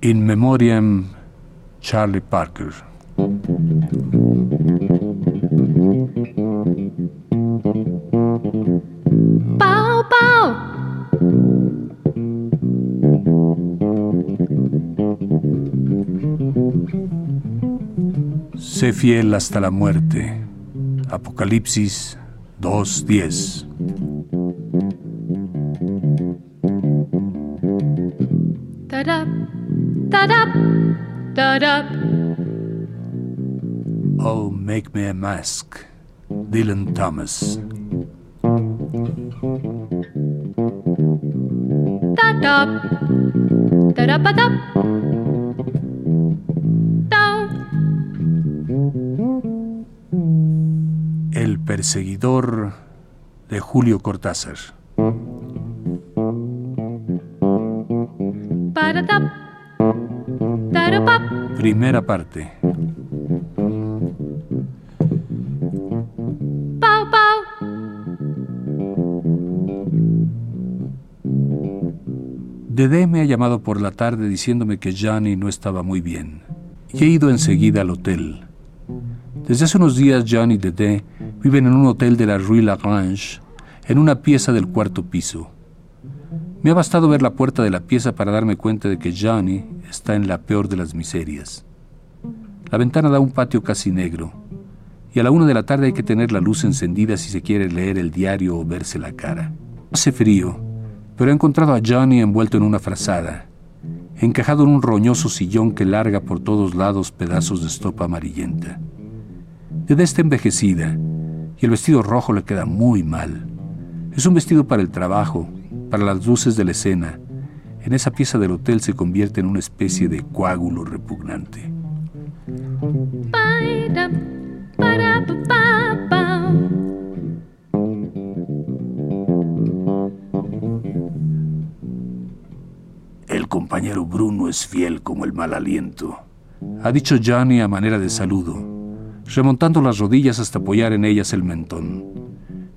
In Memoriam Charlie Parker. Bow, bow. Sé fiel hasta la muerte. Apocalipsis 2.10. da. Oh, make me a mask. Dylan Thomas. Da da da da ba da. Da. El perseguidor de Julio Cortázar. Ba da da. Da da ba. Primera parte. Bow, bow. Dede me ha llamado por la tarde diciéndome que Gianni no estaba muy bien. Y he ido enseguida al hotel. Desde hace unos días Gianni y Dede viven en un hotel de la Rue Lagrange, en una pieza del cuarto piso. Me ha bastado ver la puerta de la pieza para darme cuenta de que Gianni está en la peor de las miserias. La ventana da un patio casi negro, y a la una de la tarde hay que tener la luz encendida si se quiere leer el diario o verse la cara. Hace frío, pero he encontrado a Johnny envuelto en una frazada, encajado en un roñoso sillón que larga por todos lados pedazos de estopa amarillenta. Dede está envejecida y el vestido rojo le queda muy mal. Es un vestido para el trabajo, para las luces de la escena. En esa pieza del hotel se convierte en una especie de coágulo repugnante. El compañero Bruno es fiel como el mal aliento, ha dicho Johnny a manera de saludo, remontando las rodillas hasta apoyar en ellas el mentón.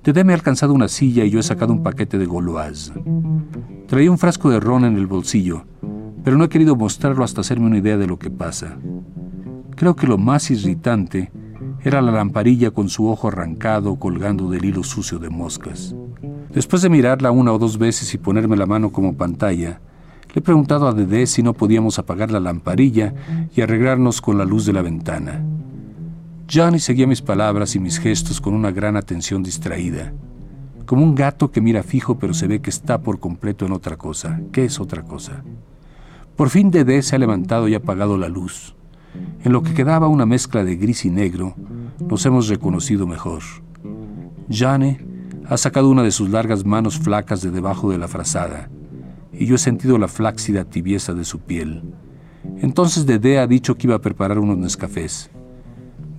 Dede me ha alcanzado una silla y yo he sacado un paquete de Gauloise. Traía un frasco de ron en el bolsillo, pero no he querido mostrarlo hasta hacerme una idea de lo que pasa. Creo que lo más irritante era la lamparilla con su ojo arrancado colgando del hilo sucio de moscas. Después de mirarla una o dos veces y ponerme la mano como pantalla, le he preguntado a Dede si no podíamos apagar la lamparilla y arreglarnos con la luz de la ventana. Johnny seguía mis palabras y mis gestos con una gran atención distraída, como un gato que mira fijo pero se ve que está por completo en otra cosa. ¿Qué es otra cosa? Por fin Dede se ha levantado y ha apagado la luz. En lo que quedaba una mezcla de gris y negro, nos hemos reconocido mejor. Johnny ha sacado una de sus largas manos flacas de debajo de la frazada, y yo he sentido la flácida tibieza de su piel. Entonces Dede ha dicho que iba a preparar unos Nescafés.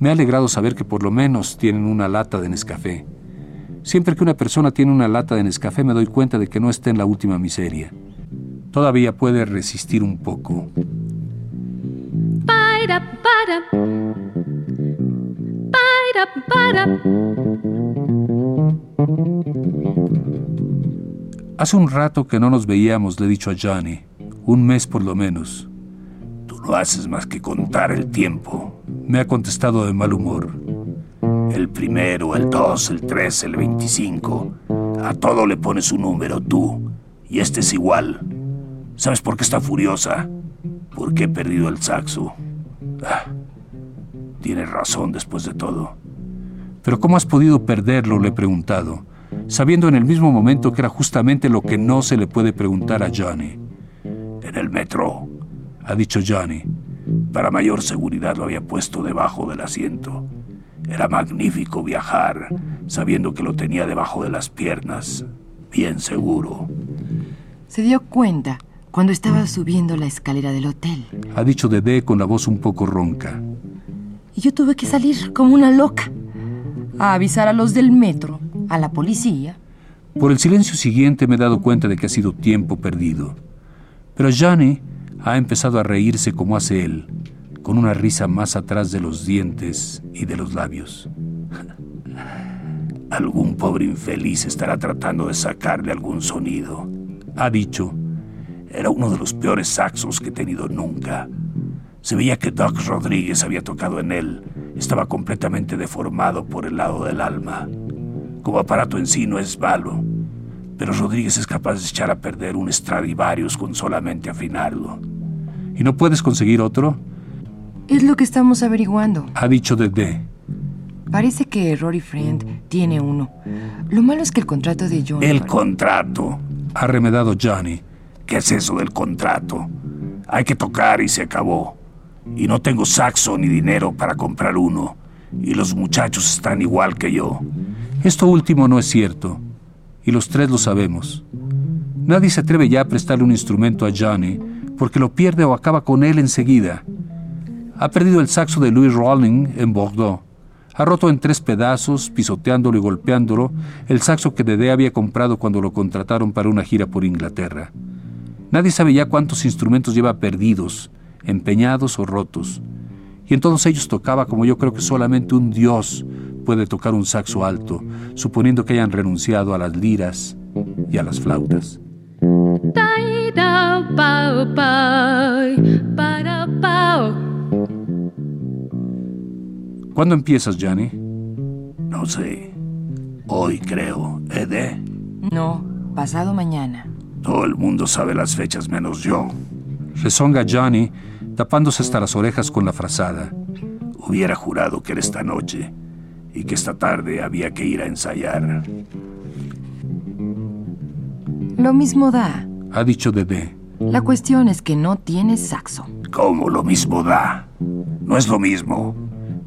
Me ha alegrado saber que por lo menos tienen una lata de Nescafé. Siempre que una persona tiene una lata de Nescafé me doy cuenta de que no está en la última miseria. Todavía puede resistir un poco. Hace un rato que no nos veíamos, le he dicho a Johnny. Un mes por lo menos. No haces más que contar el tiempo, me ha contestado de mal humor. El primero, el dos, el tres, el veinticinco. A todo le pones un número tú. Y este es igual. ¿Sabes por qué está furiosa? Porque he perdido el saxo. Ah, tienes razón después de todo. Pero ¿cómo has podido perderlo? Le he preguntado, sabiendo en el mismo momento que era justamente lo que no se le puede preguntar a Johnny. En el metro, ha dicho Johnny. Para mayor seguridad lo había puesto debajo del asiento. Era magnífico viajar, sabiendo que lo tenía debajo de las piernas, bien seguro. Se dio cuenta cuando estaba subiendo la escalera del hotel. Ha dicho Dede con la voz un poco ronca. Y yo tuve que salir como una loca a avisar a los del metro, a la policía. Por el silencio siguiente me he dado cuenta de que ha sido tiempo perdido. Pero Johnny ha empezado a reírse como hace él, con una risa más atrás de los dientes y de los labios. Algún pobre infeliz estará tratando de sacarle algún sonido, ha dicho. Era uno de los peores saxos que he tenido nunca. Se veía que Doc Rodríguez había tocado en él. Estaba completamente deformado por el lado del alma. Como aparato en sí no es malo, pero Rodríguez es capaz de echar a perder un Stradivarius con solamente afinarlo. ¿Y no puedes conseguir otro? Es lo que estamos averiguando. Ha dicho Dede. Parece que Rory Friend tiene uno. Lo malo es que el contrato de John... El contrato, ha remedado Johnny. ¿Qué es eso del contrato? Hay que tocar y se acabó. Y no tengo saxo ni dinero para comprar uno. Y los muchachos están igual que yo. Esto último no es cierto. Y los tres lo sabemos. Nadie se atreve ya a prestarle un instrumento a Johnny porque lo pierde o acaba con él enseguida. Ha perdido el saxo de Louis Rolling en Bordeaux. Ha roto en tres pedazos, pisoteándolo y golpeándolo, el saxo que Dede había comprado cuando lo contrataron para una gira por Inglaterra. Nadie sabe ya cuántos instrumentos lleva perdidos, empeñados o rotos. Y en todos ellos tocaba como yo creo que solamente un dios puede tocar un saxo alto, suponiendo que hayan renunciado a las liras y a las flautas. Pau, pau, para, pau. ¿Cuándo empiezas, Johnny? No sé. Hoy creo, Ede. No, pasado mañana. Todo el mundo sabe las fechas menos yo. Rezonga Johnny, tapándose hasta las orejas con la frazada. Hubiera jurado que era esta noche y que esta tarde había que ir a ensayar. Lo mismo da. Ha dicho Dede. La cuestión es que no tienes saxo. ¿Cómo lo mismo da? No es lo mismo.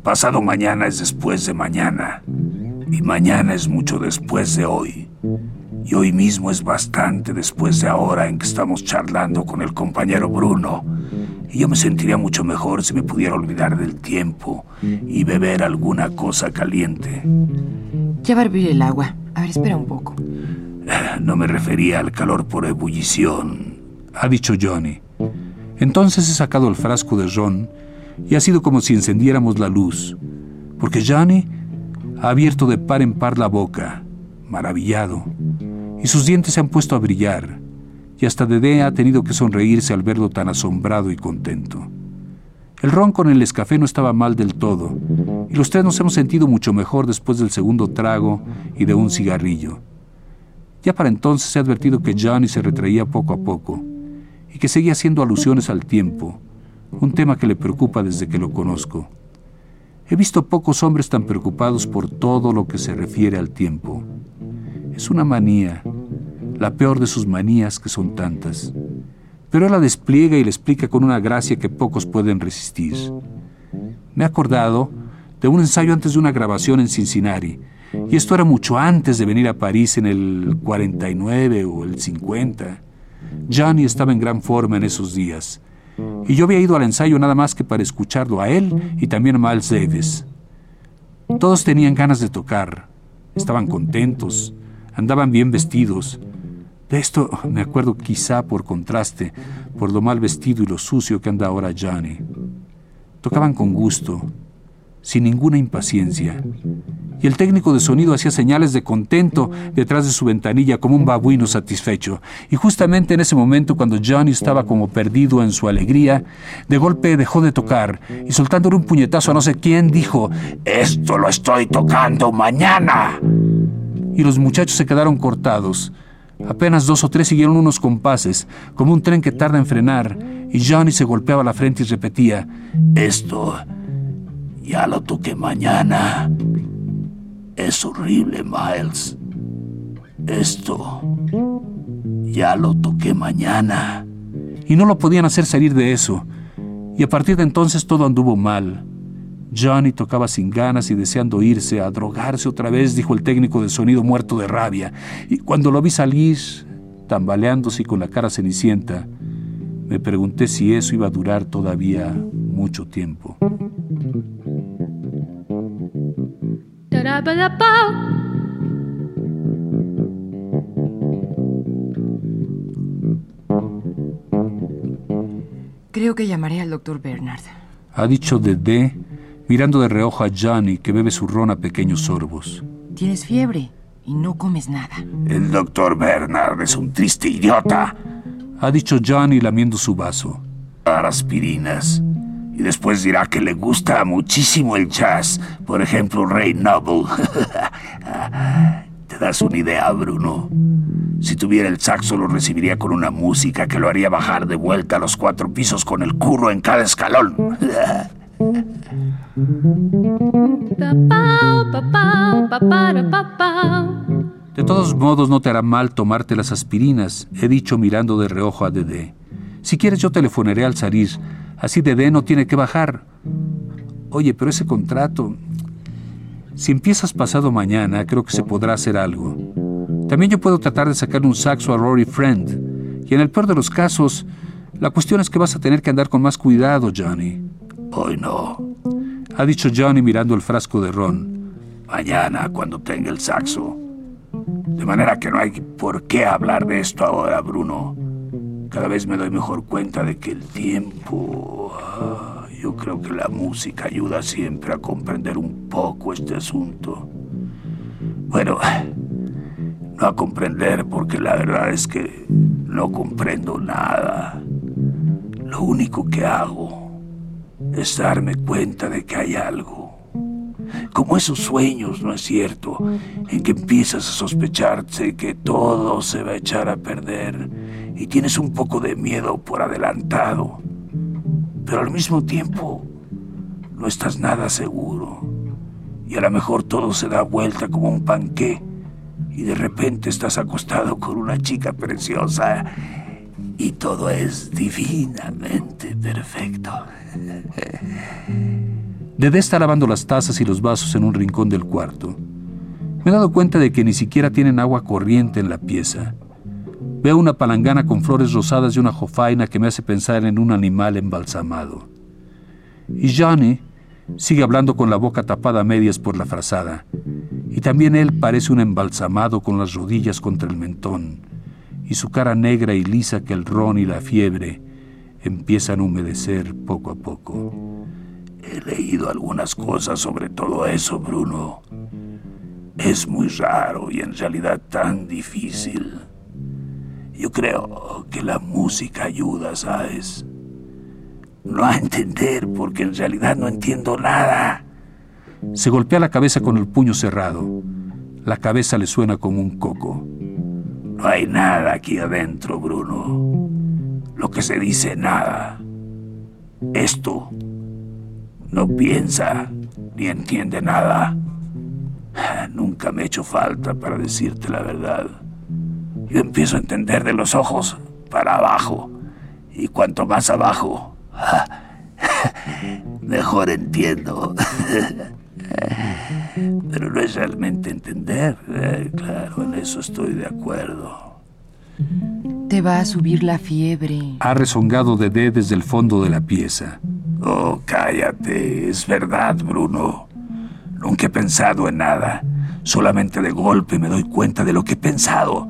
Pasado mañana es después de mañana. Y mañana es mucho después de hoy. Y hoy mismo es bastante después de ahora en que estamos charlando con el compañero Bruno. Y yo me sentiría mucho mejor si me pudiera olvidar del tiempo y beber alguna cosa caliente. Ya va a hervir el agua. A ver, espera un poco. No me refería al calor por ebullición, ha dicho Johnny. Entonces he sacado el frasco de ron y ha sido como si encendiéramos la luz, porque Johnny ha abierto de par en par la boca, maravillado, y sus dientes se han puesto a brillar, y hasta Dede ha tenido que sonreírse al verlo tan asombrado y contento. El ron con el escafé no estaba mal del todo, y los tres nos hemos sentido mucho mejor después del segundo trago y de un cigarrillo. Ya para entonces he advertido que Johnny se retraía poco a poco, y que seguía haciendo alusiones al tiempo, un tema que le preocupa desde que lo conozco. He visto pocos hombres tan preocupados por todo lo que se refiere al tiempo. Es una manía, la peor de sus manías que son tantas. Pero él la despliega y la explica con una gracia que pocos pueden resistir. Me he acordado de un ensayo antes de una grabación en Cincinnati, y esto era mucho antes de venir a París en el 49 o el 50. Johnny estaba en gran forma en esos días, y yo había ido al ensayo nada más que para escucharlo a él y también a Miles Davis. Todos tenían ganas de tocar, estaban contentos, andaban bien vestidos. De esto me acuerdo quizá por contraste, por lo mal vestido y lo sucio que anda ahora Johnny. Tocaban con gusto, sin ninguna impaciencia. Y el técnico de sonido hacía señales de contento detrás de su ventanilla como un babuino satisfecho. Y justamente en ese momento, cuando Johnny estaba como perdido en su alegría, de golpe dejó de tocar y soltándole un puñetazo a no sé quién, dijo, Esto lo estoy tocando mañana. Y los muchachos se quedaron cortados. Apenas dos o tres siguieron unos compases, como un tren que tarda en frenar, y Johnny se golpeaba la frente y repetía, Esto ya lo toqué mañana. Es horrible, Miles. Esto ya lo toqué mañana. Y no lo podían hacer salir de eso. Y a partir de entonces todo anduvo mal. Johnny tocaba sin ganas y deseando irse a drogarse otra vez, dijo el técnico de sonido muerto de rabia. Y cuando lo vi salir, tambaleándose y con la cara cenicienta, me pregunté si eso iba a durar todavía mucho tiempo. Creo que llamaré al doctor Bernard. Ha dicho Dede, mirando de reojo a Johnny que bebe su ron a pequeños sorbos. Tienes fiebre y no comes nada. El doctor Bernard es un triste idiota. ha dicho Johnny lamiendo su vaso. Dar aspirinas. Y después dirá que le gusta muchísimo el jazz. Por ejemplo, Ray Noble. ¿Te das una idea, Bruno? Si tuviera el saxo lo recibiría con una música que lo haría bajar de vuelta a los cuatro pisos con el curro en cada escalón. De todos modos, no te hará mal tomarte las aspirinas, he dicho mirando de reojo a Dede. Si quieres, yo telefonaré al Sarir. Así Dede no tiene que bajar. Oye, pero ese contrato. Si empiezas pasado mañana, creo que se podrá hacer algo. También yo puedo tratar de sacar un saxo a Rory Friend. Y en el peor de los casos, la cuestión es que vas a tener que andar con más cuidado, Johnny. Hoy no. Ha dicho Johnny mirando el frasco de ron. Mañana, cuando tenga el saxo. De manera que no hay por qué hablar de esto ahora, Bruno. Cada vez me doy mejor cuenta de que el tiempo... ah, yo creo que la música ayuda siempre a comprender un poco este asunto. Bueno, no a comprender porque la verdad es que no comprendo nada. Lo único que hago es darme cuenta de que hay algo. Como esos sueños, ¿no es cierto? En que empiezas a sospecharte que todo se va a echar a perder y tienes un poco de miedo por adelantado. Pero al mismo tiempo no estás nada seguro. Y a lo mejor todo se da vuelta como un panqué y de repente estás acostado con una chica preciosa y todo es divinamente perfecto. Dede está lavando las tazas y los vasos en un rincón del cuarto. Me he dado cuenta de que ni siquiera tienen agua corriente en la pieza. Veo una palangana con flores rosadas y una jofaina que me hace pensar en un animal embalsamado. Y Johnny sigue hablando con la boca tapada a medias por la frazada. Y también él parece un embalsamado con las rodillas contra el mentón y su cara negra y lisa que el ron y la fiebre empiezan a humedecer poco a poco. He leído algunas cosas sobre todo eso, Bruno. Es muy raro y en realidad tan difícil. Yo creo que la música ayuda, ¿sabes? No a entender, porque en realidad no entiendo nada. Se golpea la cabeza con el puño cerrado. La cabeza le suena como un coco. No hay nada aquí adentro, Bruno. Lo que se dice nada. Esto no piensa ni entiende nada. Nunca me he hecho falta para decirte la verdad. Yo empiezo a entender de los ojos para abajo. Y cuanto más abajo, mejor entiendo. Pero no es realmente entender. eh, Claro, en eso estoy de acuerdo. Te va a subir la fiebre. Ha rezongado Dede desde el fondo de la pieza. Oh, cállate. Es verdad, Bruno. Nunca he pensado en nada. Solamente de golpe me doy cuenta de lo que he pensado.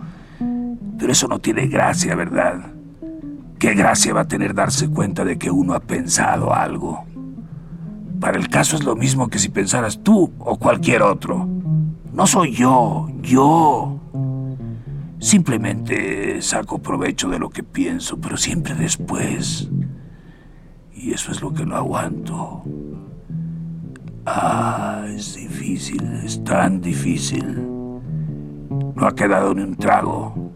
Eso no tiene gracia, ¿verdad? ¿Qué gracia va a tener darse cuenta de que uno ha pensado algo? Para el caso es lo mismo que si pensaras tú o cualquier otro. No soy yo, yo. Simplemente saco provecho de lo que pienso, pero siempre después. Y eso es lo que no aguanto. Ah, es difícil, es tan difícil. No ha quedado ni un trago.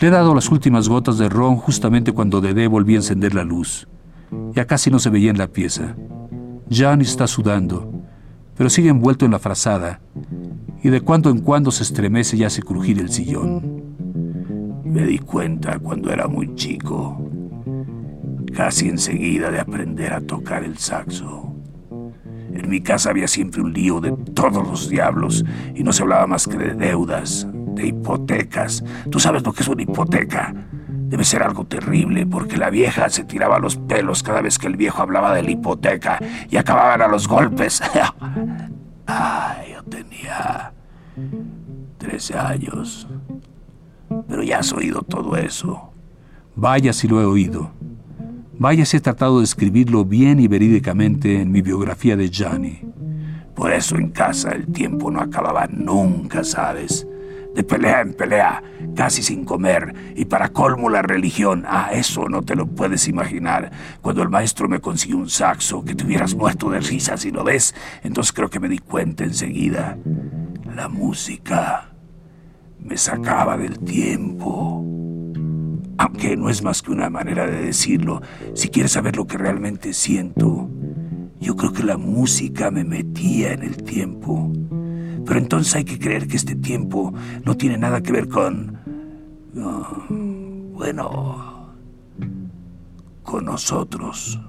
Le he dado las últimas gotas de ron justamente cuando Dede volvió a encender la luz. Ya casi no se veía en la pieza. Jan está sudando, pero sigue envuelto en la frazada, y de cuando en cuando se estremece y hace crujir el sillón. Me di cuenta cuando era muy chico, casi enseguida de aprender a tocar el saxo. En mi casa había siempre un lío de todos los diablos y no se hablaba más que de deudas, de hipotecas. ¿Tú sabes lo que es una hipoteca? Debe ser algo terrible porque la vieja se tiraba los pelos cada vez que el viejo hablaba de la hipoteca y acababan a los golpes. Ay, yo tenía 13 años. Pero ya has oído todo eso. Vaya si lo he oído. Vaya si he tratado de escribirlo bien y verídicamente en mi biografía de Johnny. Por eso en casa el tiempo no acababa nunca, ¿sabes? De pelea en pelea, casi sin comer, y para colmo la religión. Ah, eso no te lo puedes imaginar. Cuando el maestro me consiguió un saxo, que te hubieras muerto de risa si lo ves, entonces creo que me di cuenta enseguida. La música me sacaba del tiempo. Aunque no es más que una manera de decirlo, si quieres saber lo que realmente siento, yo creo que la música me metía en el tiempo. Pero entonces hay que creer que este tiempo no tiene nada que ver con... bueno, con nosotros,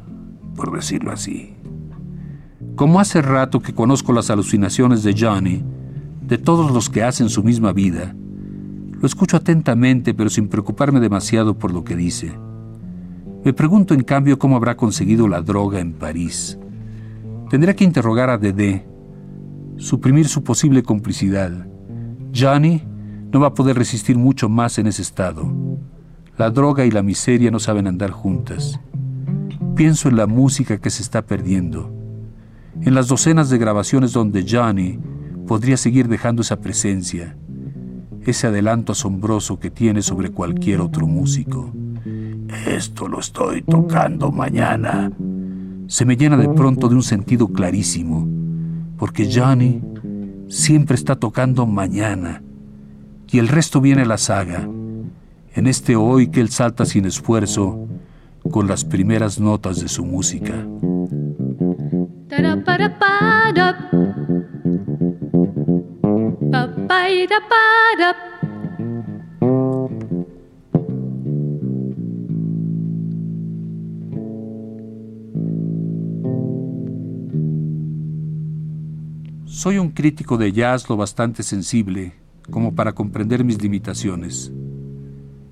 por decirlo así. Como hace rato que conozco las alucinaciones de Johnny, de todos los que hacen su misma vida, lo escucho atentamente pero sin preocuparme demasiado por lo que dice. Me pregunto en cambio cómo habrá conseguido la droga en París. Tendría que interrogar a Dedé, suprimir su posible complicidad. Johnny no va a poder resistir mucho más en ese estado. La droga y la miseria no saben andar juntas. Pienso en la música que se está perdiendo, en las docenas de grabaciones donde Johnny podría seguir dejando esa presencia, ese adelanto asombroso que tiene sobre cualquier otro músico. Esto lo estoy tocando mañana. Se me llena de pronto de un sentido clarísimo, porque Johnny siempre está tocando mañana y el resto viene la saga, en este hoy que él salta sin esfuerzo con las primeras notas de su música. Soy un crítico de jazz lo bastante sensible como para comprender mis limitaciones.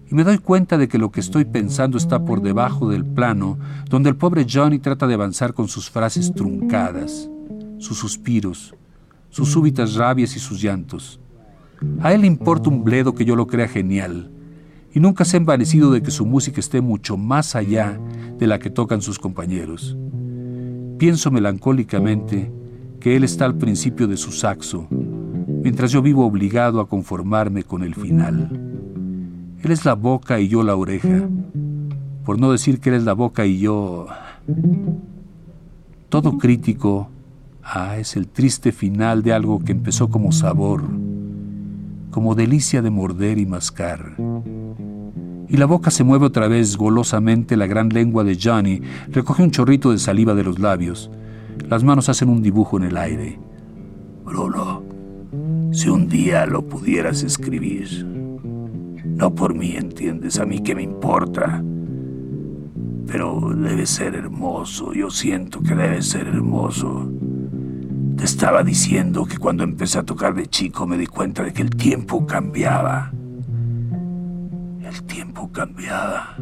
Y me doy cuenta de que lo que estoy pensando está por debajo del plano donde el pobre Johnny trata de avanzar con sus frases truncadas, sus suspiros, sus súbitas rabias y sus llantos. A él le importa un bledo que yo lo crea genial, y nunca se ha envanecido de que su música esté mucho más allá de la que tocan sus compañeros. Pienso melancólicamente que él está al principio de su saxo, mientras yo vivo obligado a conformarme con el final. Él es la boca y yo la oreja, por no decir que él es la boca y yo... Todo crítico, ah, es el triste final de algo que empezó como sabor, como delicia de morder y mascar. Y la boca se mueve otra vez golosamente, la gran lengua de Johnny recoge un chorrito de saliva de los labios. Las manos hacen un dibujo en el aire. Bruno, si un día lo pudieras escribir. No por mí, ¿entiendes? A mí qué me importa. Pero debe ser hermoso, yo siento que debe ser hermoso. Te estaba diciendo que cuando empecé a tocar de chico me di cuenta de que el tiempo cambiaba. El tiempo cambiaba.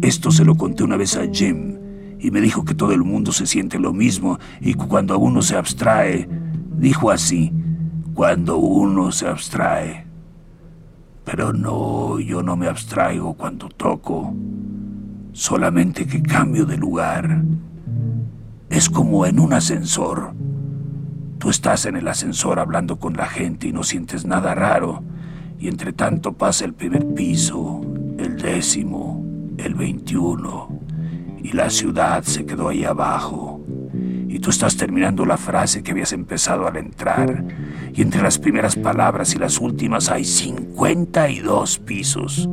Esto se lo conté una vez a Jim y me dijo que todo el mundo se siente lo mismo y cuando uno se abstrae, dijo así, cuando uno se abstrae. Pero no, yo no me abstraigo cuando toco, solamente que cambio de lugar. Es como en un ascensor. Tú estás en el ascensor hablando con la gente y no sientes nada raro, y entre tanto pasa el primer piso, el décimo, el veintiuno, y la ciudad se quedó ahí abajo. Y tú estás terminando la frase que habías empezado al entrar, y entre las primeras palabras y las últimas hay 52 pisos.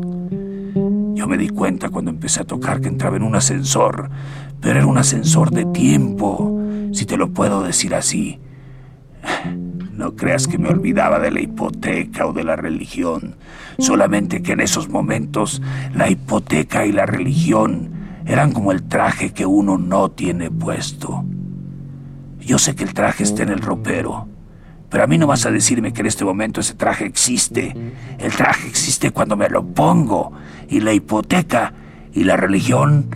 Yo me di cuenta cuando empecé a tocar que entraba en un ascensor, pero era un ascensor de tiempo, si te lo puedo decir así. No creas que me olvidaba de la hipoteca o de la religión, solamente que en esos momentos la hipoteca y la religión eran como el traje que uno no tiene puesto. Yo sé que el traje está en el ropero, pero a mí no vas a decirme que en este momento ese traje existe. El traje existe cuando me lo pongo, y la hipoteca y la religión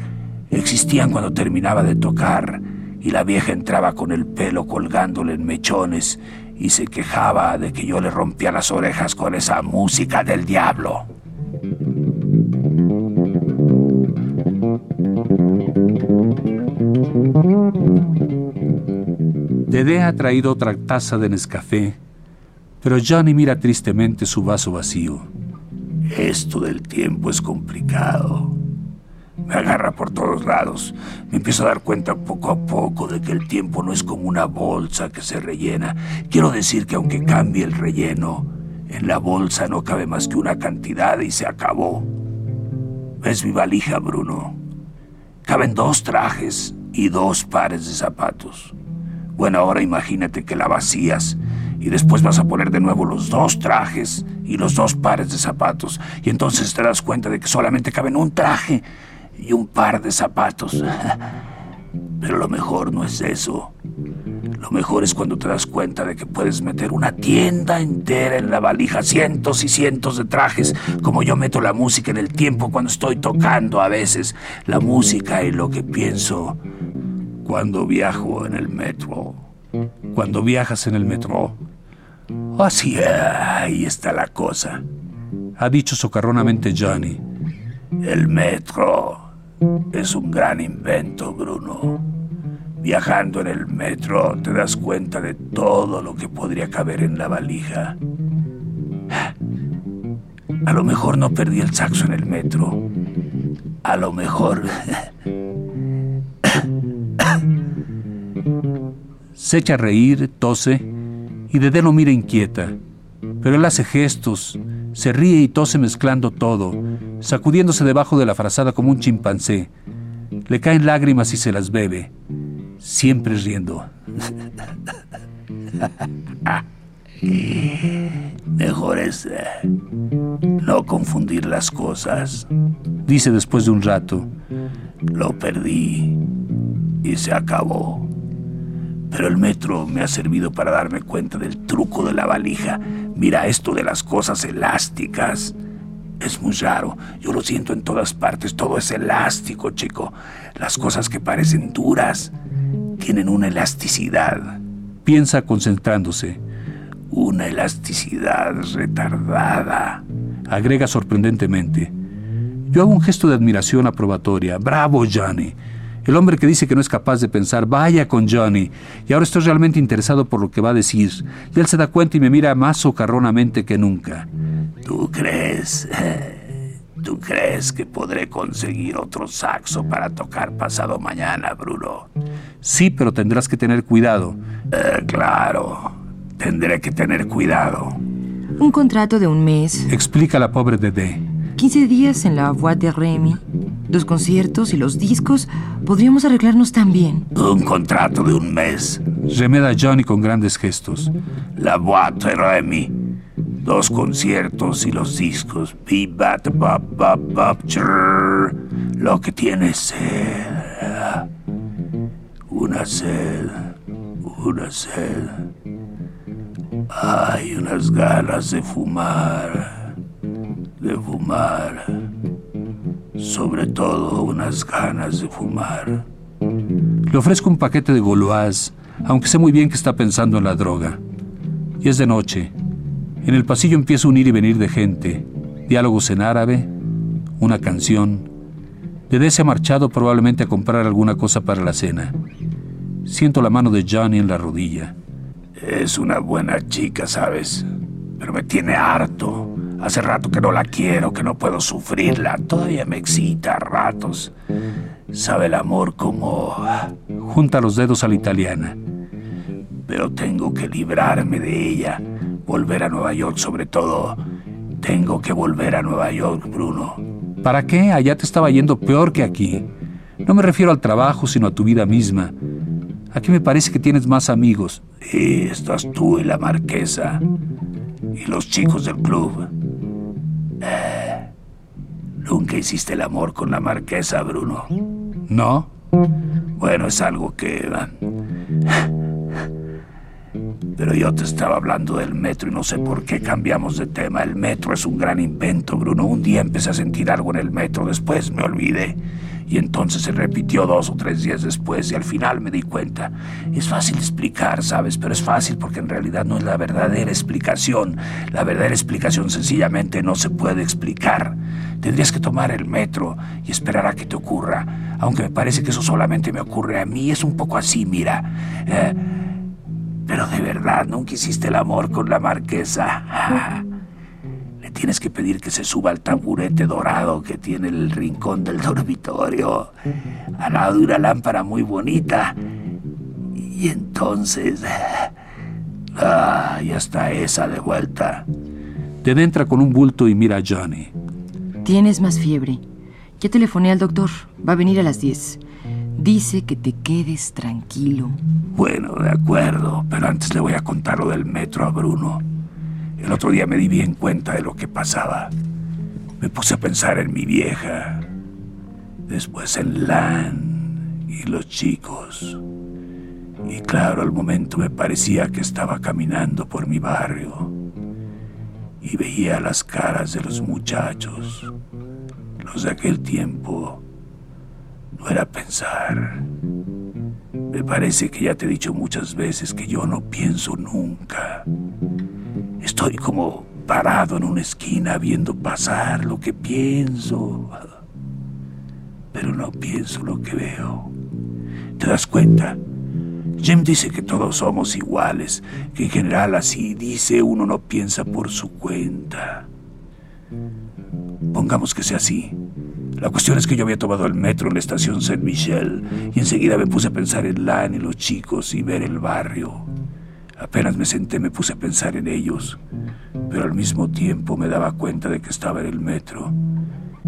existían cuando terminaba de tocar, y la vieja entraba con el pelo colgándole en mechones y se quejaba de que yo le rompía las orejas con esa música del diablo. Dede ha traído otra taza de Nescafé, Pero Johnny mira tristemente su vaso vacío. Esto del tiempo es complicado. Me agarra por todos lados. Me empiezo a dar cuenta poco a poco de que el tiempo no es como una bolsa que se rellena. Quiero decir que aunque cambie el relleno, en la bolsa no cabe más que una cantidad y se acabó. ¿Ves mi valija, Bruno? Caben dos trajes y dos pares de zapatos. Bueno, ahora imagínate que la vacías y después vas a poner de nuevo los dos trajes y los dos pares de zapatos y entonces te das cuenta de que solamente caben un traje y un par de zapatos. Pero lo mejor no es eso. Lo mejor es cuando te das cuenta de que puedes meter una tienda entera en la valija, cientos y cientos de trajes, como yo meto la música en el tiempo cuando estoy tocando a veces, la música y lo que pienso cuando viajo en el metro. Cuando viajas en el metro. Así, ahí está la cosa. Ha dicho socarronamente Johnny. El metro es un gran invento, Bruno. Viajando en el metro te das cuenta de todo lo que podría caber en la valija. A lo mejor no perdí el saxo en el metro. A lo mejor... Se echa a reír, tose, y Dede lo mira inquieta. Pero él hace gestos, se ríe y tose mezclando todo, sacudiéndose debajo de la frazada como un chimpancé. Le caen lágrimas y se las bebe, siempre riendo. Mejor es eh, no confundir las cosas. Dice después de un rato. Lo perdí y se acabó. Pero el metro me ha servido para darme cuenta del truco de la valija. Mira esto de las cosas elásticas. Es muy raro. Yo lo siento en todas partes. Todo es elástico, chico. Las cosas que parecen duras tienen una elasticidad. Piensa concentrándose. Una elasticidad retardada. Agrega sorprendentemente. Yo hago un gesto de admiración aprobatoria. Bravo, Johnny. El hombre que dice que no es capaz de pensar, vaya con Johnny. Y ahora estoy realmente interesado por lo que va a decir. Y él se da cuenta y me mira más socarronamente que nunca. ¿Tú crees? ¿Tú crees que podré conseguir otro saxo para tocar pasado mañana, Bruno? Sí, pero tendrás que tener cuidado. Eh, claro, tendré que tener cuidado. Un contrato de un mes, Explica la pobre Dede. 15 días en la Voix de Remy, dos conciertos y los discos. Podríamos arreglarnos también. Un contrato de un mes. Remeda Johnny con grandes gestos. La boîte de Remy. Dos conciertos y los discos. Bat, bop, bop, bop. Lo que tiene sed. Una sed. Una sed. Hay unas ganas de fumar. De fumar. Sobre todo unas ganas de fumar. Le ofrezco un paquete de Gauloise, aunque sé muy bien que está pensando en la droga. Y es de noche. En el pasillo empieza un ir y venir de gente, diálogos en árabe, una canción. Dede se ha marchado probablemente a comprar alguna cosa para la cena. Siento la mano de Johnny en la rodilla. Es una buena chica, ¿sabes? Pero me tiene harto. Hace rato que no la quiero, que no puedo sufrirla. Todavía me excita a ratos. Sabe el amor como... Junta los dedos a la italiana. Pero tengo que librarme de ella. Volver a Nueva York sobre todo. Tengo que volver a Nueva York, Bruno. ¿Para qué? Allá te estaba yendo peor que aquí. No me refiero al trabajo, sino a tu vida misma. Aquí me parece que tienes más amigos. Y estás tú y la marquesa. Y los chicos del club. Eh, Nunca hiciste el amor con la marquesa, Bruno. ¿No? Bueno, es algo que... Pero yo te estaba hablando del metro y no sé por qué cambiamos de tema. El metro es un gran invento, Bruno. Un día empecé a sentir algo en el metro, después me olvidé. Y entonces se repitió dos o tres días después y al final me di cuenta. Es fácil explicar, ¿sabes? Pero es fácil porque en realidad no es la verdadera explicación. La verdadera explicación sencillamente no se puede explicar. Tendrías que tomar el metro y esperar a que te ocurra. Aunque me parece que eso solamente me ocurre a mí. Es un poco así, mira. Eh, Pero de verdad, nunca hiciste el amor con la marquesa. Le tienes que pedir que se suba al taburete dorado que tiene el rincón del dormitorio, al lado de una lámpara muy bonita. Y entonces... Ah, ya está esa de vuelta. Ted entra con un bulto y mira a Johnny. Tienes más fiebre. Ya telefoné al doctor. Va a venir a las 10. Dice que te quedes tranquilo. Bueno, de acuerdo, pero antes le voy a contar lo del metro a Bruno. El otro día me di bien cuenta de lo que pasaba. Me puse a pensar en mi vieja, después en Lan y los chicos. Y claro, al momento me parecía que estaba caminando por mi barrio y veía las caras de los muchachos, los de aquel tiempo. Era pensar. Me parece que ya te he dicho muchas veces que yo no pienso nunca. Estoy como parado en una esquina viendo pasar lo que pienso, pero no pienso lo que veo. ¿Te das cuenta? Jim dice que todos somos iguales, que en general así dice uno no piensa por su cuenta. Pongamos que sea así. La cuestión es que yo había tomado el metro en la estación Saint Michel y enseguida me puse a pensar en Lan y los chicos y ver el barrio. Apenas me senté me puse a pensar en ellos, pero al mismo tiempo me daba cuenta de que estaba en el metro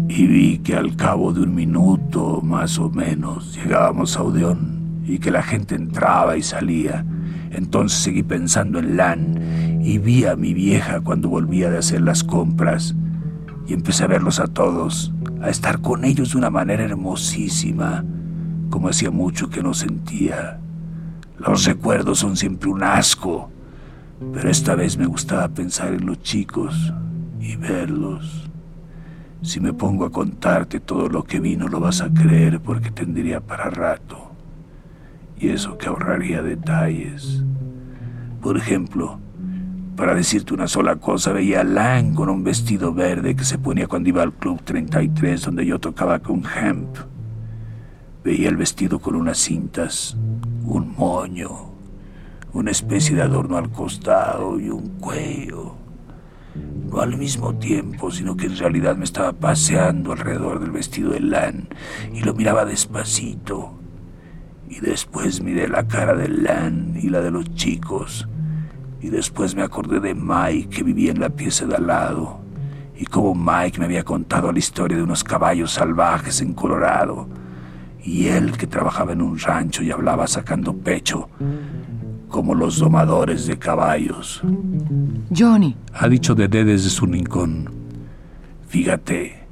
y vi que al cabo de un minuto más o menos llegábamos a Odeón y que la gente entraba y salía. Entonces seguí pensando en Lan y vi a mi vieja cuando volvía de hacer las compras y empecé a verlos a todos, a estar con ellos de una manera hermosísima, como hacía mucho que no sentía. Los recuerdos son siempre un asco, pero esta vez me gustaba pensar en los chicos y verlos. Si me pongo a contarte todo lo que vi no lo vas a creer porque tendría para rato y eso que ahorraría detalles. Por ejemplo, para decirte una sola cosa, veía a Lang con un vestido verde que se ponía cuando iba al Club 33 donde yo tocaba con Hemp. Veía el vestido con unas cintas, un moño, una especie de adorno al costado y un cuello. No al mismo tiempo, sino que en realidad me estaba paseando alrededor del vestido de Lan y lo miraba despacito, y después miré la cara de Lan y la de los chicos. Y después me acordé de Mike que vivía en la pieza de al lado. Y como Mike me había contado la historia de unos caballos salvajes en Colorado. Y él que trabajaba en un rancho y hablaba sacando pecho. Como los domadores de caballos. Johnny. Ha dicho Dede desde su rincón. Fíjate,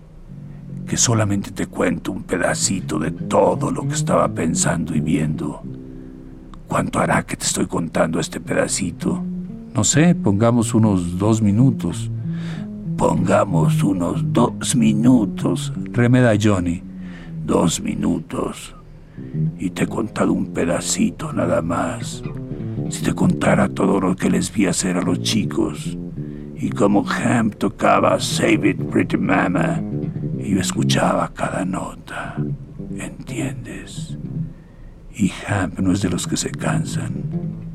que solamente te cuento un pedacito de todo lo que estaba pensando y viendo. ¿Cuánto hará que te estoy contando este pedacito? No sé, pongamos unos dos minutos. Pongamos unos dos minutos. Remeda Johnny. Dos minutos. Y te he contado un pedacito nada más. Si te contara todo lo que les vi hacer a los chicos y cómo Ham tocaba Save It Pretty Mama y yo escuchaba cada nota, ¿entiendes? Y Hamp no es de los que se cansan.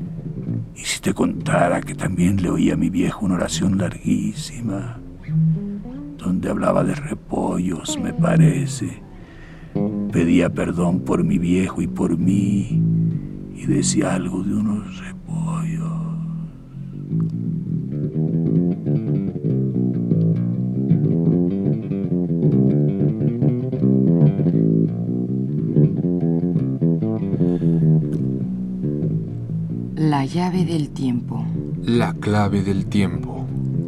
Y si te contara que también le oía a mi viejo una oración larguísima, donde hablaba de repollos, me parece. Pedía perdón por mi viejo y por mí, y decía algo de unos La llave del tiempo. La clave del tiempo.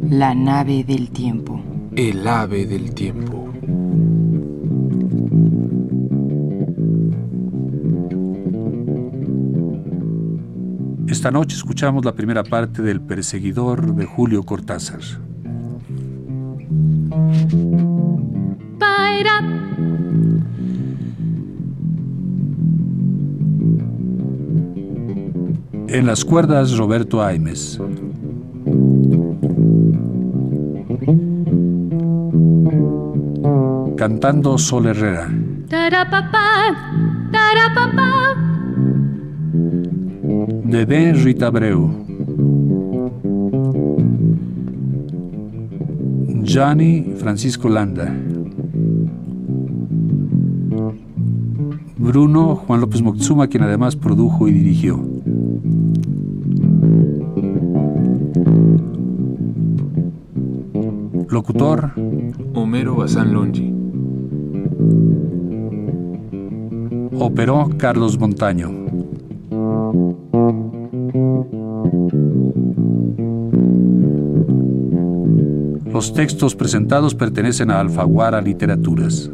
La nave del tiempo. El ave del tiempo. Esta noche escuchamos la primera parte del Perseguidor de Julio Cortázar. Paira. En las cuerdas Roberto Aimes. Cantando Sol Herrera. Tarapapá. Tarapapá. De Ben Rita Abreu. Gianni Francisco Landa. Bruno Juan López Moctezuma, quien además produjo y dirigió. Locutor Homero Bazán Longi. operó Carlos Montaño. Los textos presentados pertenecen a Alfaguara Literaturas.